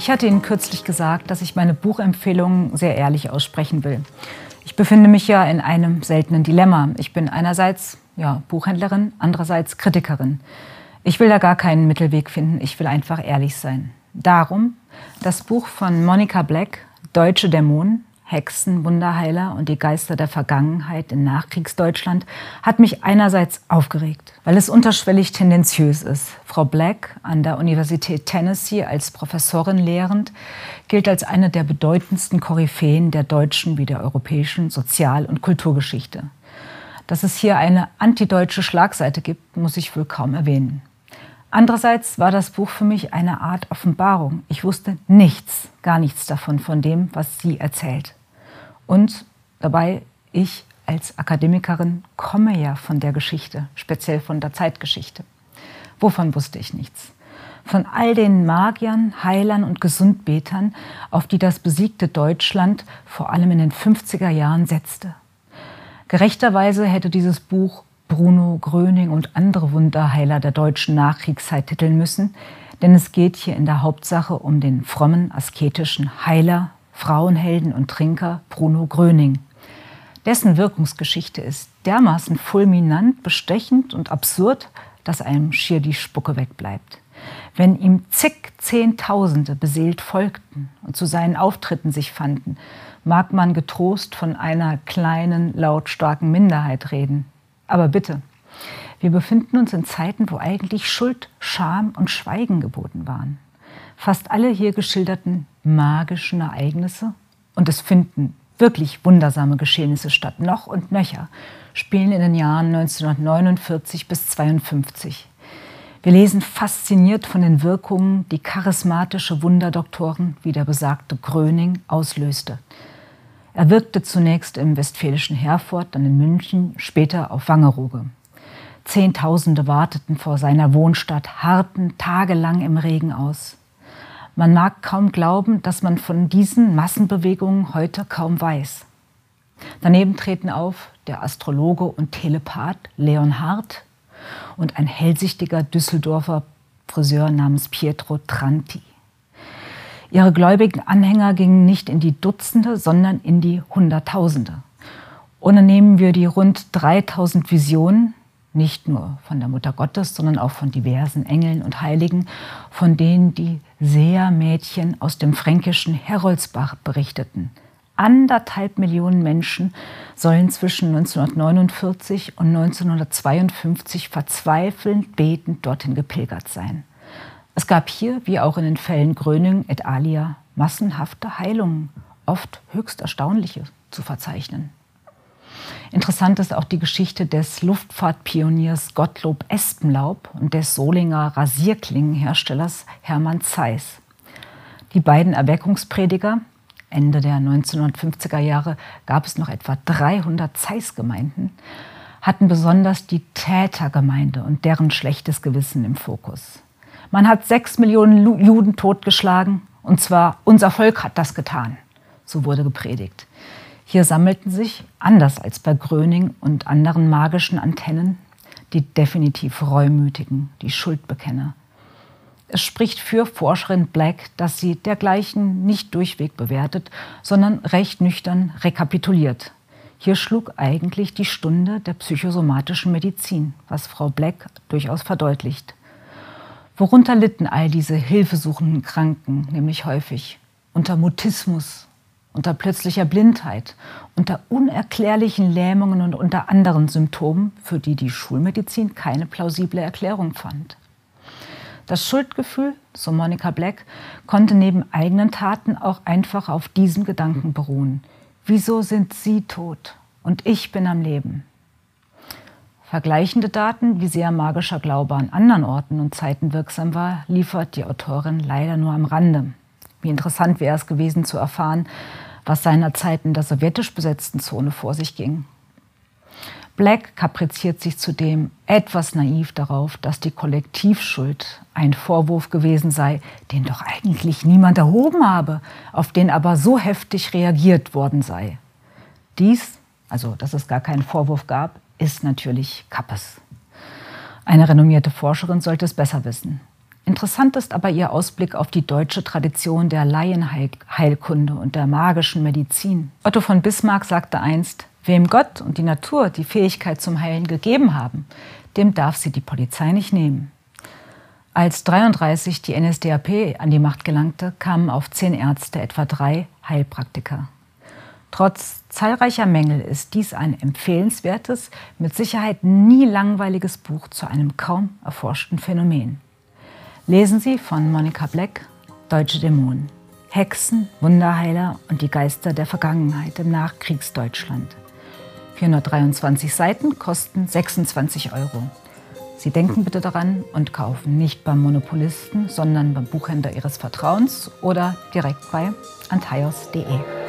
Ich hatte Ihnen kürzlich gesagt, dass ich meine Buchempfehlungen sehr ehrlich aussprechen will. Ich befinde mich ja in einem seltenen Dilemma. Ich bin einerseits ja, Buchhändlerin, andererseits Kritikerin. Ich will da gar keinen Mittelweg finden, ich will einfach ehrlich sein. Darum das Buch von Monica Black, Deutsche Dämonen, Hexen, Wunderheiler und die Geister der Vergangenheit in Nachkriegsdeutschland hat mich einerseits aufgeregt, weil es unterschwellig tendenziös ist. Frau Black an der Universität Tennessee als Professorin lehrend gilt als eine der bedeutendsten Koryphäen der deutschen wie der europäischen Sozial- und Kulturgeschichte. Dass es hier eine antideutsche Schlagseite gibt, muss ich wohl kaum erwähnen. Andererseits war das Buch für mich eine Art Offenbarung. Ich wusste nichts, gar nichts davon, von dem, was sie erzählt. Und dabei, ich als Akademikerin komme ja von der Geschichte, speziell von der Zeitgeschichte. Wovon wusste ich nichts? Von all den Magiern, Heilern und Gesundbetern, auf die das besiegte Deutschland vor allem in den 50er Jahren setzte. Gerechterweise hätte dieses Buch Bruno Gröning und andere Wunderheiler der deutschen Nachkriegszeit titeln müssen, denn es geht hier in der Hauptsache um den frommen, asketischen Heiler, Frauenhelden und Trinker Bruno Gröning. Dessen Wirkungsgeschichte ist dermaßen fulminant, bestechend und absurd, dass einem schier die Spucke wegbleibt. Wenn ihm zig Zehntausende beseelt folgten und zu seinen Auftritten sich fanden, mag man getrost von einer kleinen, lautstarken Minderheit reden. Aber bitte, wir befinden uns in Zeiten, wo eigentlich Schuld, Scham und Schweigen geboten waren. Fast alle hier geschilderten magischen Ereignisse, und es finden wirklich wundersame Geschehnisse statt, noch und nöcher, spielen in den Jahren 1949 bis 1952. Wir lesen fasziniert von den Wirkungen, die charismatische Wunderdoktoren wie der besagte Gröning auslöste. Er wirkte zunächst im westfälischen Herford, dann in München, später auf Wangerooge. Zehntausende warteten vor seiner Wohnstadt, harrten tagelang im Regen aus. Man mag kaum glauben, dass man von diesen Massenbewegungen heute kaum weiß. Daneben treten auf der Astrologe und Telepath Leon Hart und ein hellsichtiger Düsseldorfer Friseur namens Pietro Tranti. Ihre gläubigen Anhänger gingen nicht in die Dutzende, sondern in die Hunderttausende. Ohne nehmen wir die rund 3000 Visionen, nicht nur von der Mutter Gottes, sondern auch von diversen Engeln und Heiligen, von denen die Sehermädchen aus dem fränkischen Heroldsbach berichteten. Anderthalb Millionen Menschen sollen zwischen 1949 und 1952 verzweifelnd betend dorthin gepilgert sein. Es gab hier, wie auch in den Fällen Gröning et alia, massenhafte Heilungen, oft höchst erstaunliche zu verzeichnen. Interessant ist auch die Geschichte des Luftfahrtpioniers Gottlob Espenlaub und des Solinger Rasierklingenherstellers Hermann Zeiss. Die beiden Erweckungsprediger, Ende der 1950er Jahre gab es noch etwa 300 Zeiss-Gemeinden, hatten besonders die Tätergemeinde und deren schlechtes Gewissen im Fokus. Man hat sechs Millionen Juden totgeschlagen und zwar unser Volk hat das getan. So wurde gepredigt. Hier sammelten sich, anders als bei Gröning und anderen magischen Antennen, die definitiv Reumütigen, die Schuldbekenner. Es spricht für Forscherin Black, dass sie dergleichen nicht durchweg bewertet, sondern recht nüchtern rekapituliert. Hier schlug eigentlich die Stunde der psychosomatischen Medizin, was Frau Black durchaus verdeutlicht. Worunter litten all diese hilfesuchenden Kranken nämlich häufig? Unter Mutismus, unter plötzlicher Blindheit, unter unerklärlichen Lähmungen und unter anderen Symptomen, für die die Schulmedizin keine plausible Erklärung fand. Das Schuldgefühl, so Monica Black, konnte neben eigenen Taten auch einfach auf diesem Gedanken beruhen. Wieso sind Sie tot und ich bin am Leben? Vergleichende Daten, wie sehr magischer Glaube an anderen Orten und Zeiten wirksam war, liefert die Autorin leider nur am Rande. Wie interessant wäre es gewesen zu erfahren, was seinerzeit in der sowjetisch besetzten Zone vor sich ging. Black kapriziert sich zudem etwas naiv darauf, dass die Kollektivschuld ein Vorwurf gewesen sei, den doch eigentlich niemand erhoben habe, auf den aber so heftig reagiert worden sei. Dies, also dass es gar keinen Vorwurf gab, ist natürlich Kappes. Eine renommierte Forscherin sollte es besser wissen. Interessant ist aber ihr Ausblick auf die deutsche Tradition der Laienheilkunde und der magischen Medizin. Otto von Bismarck sagte einst, wem Gott und die Natur die Fähigkeit zum Heilen gegeben haben, dem darf sie die Polizei nicht nehmen. Als 33 die NSDAP an die Macht gelangte, kamen auf zehn Ärzte etwa drei Heilpraktiker. Trotz zahlreicher Mängel ist dies ein empfehlenswertes, mit Sicherheit nie langweiliges Buch zu einem kaum erforschten Phänomen. Lesen Sie von Monica Black Deutsche Dämonen. Hexen, Wunderheiler und die Geister der Vergangenheit im Nachkriegsdeutschland. 423 Seiten kosten 26 Euro. Sie denken bitte daran und kaufen nicht beim Monopolisten, sondern beim Buchhändler Ihres Vertrauens oder direkt bei antaios.de.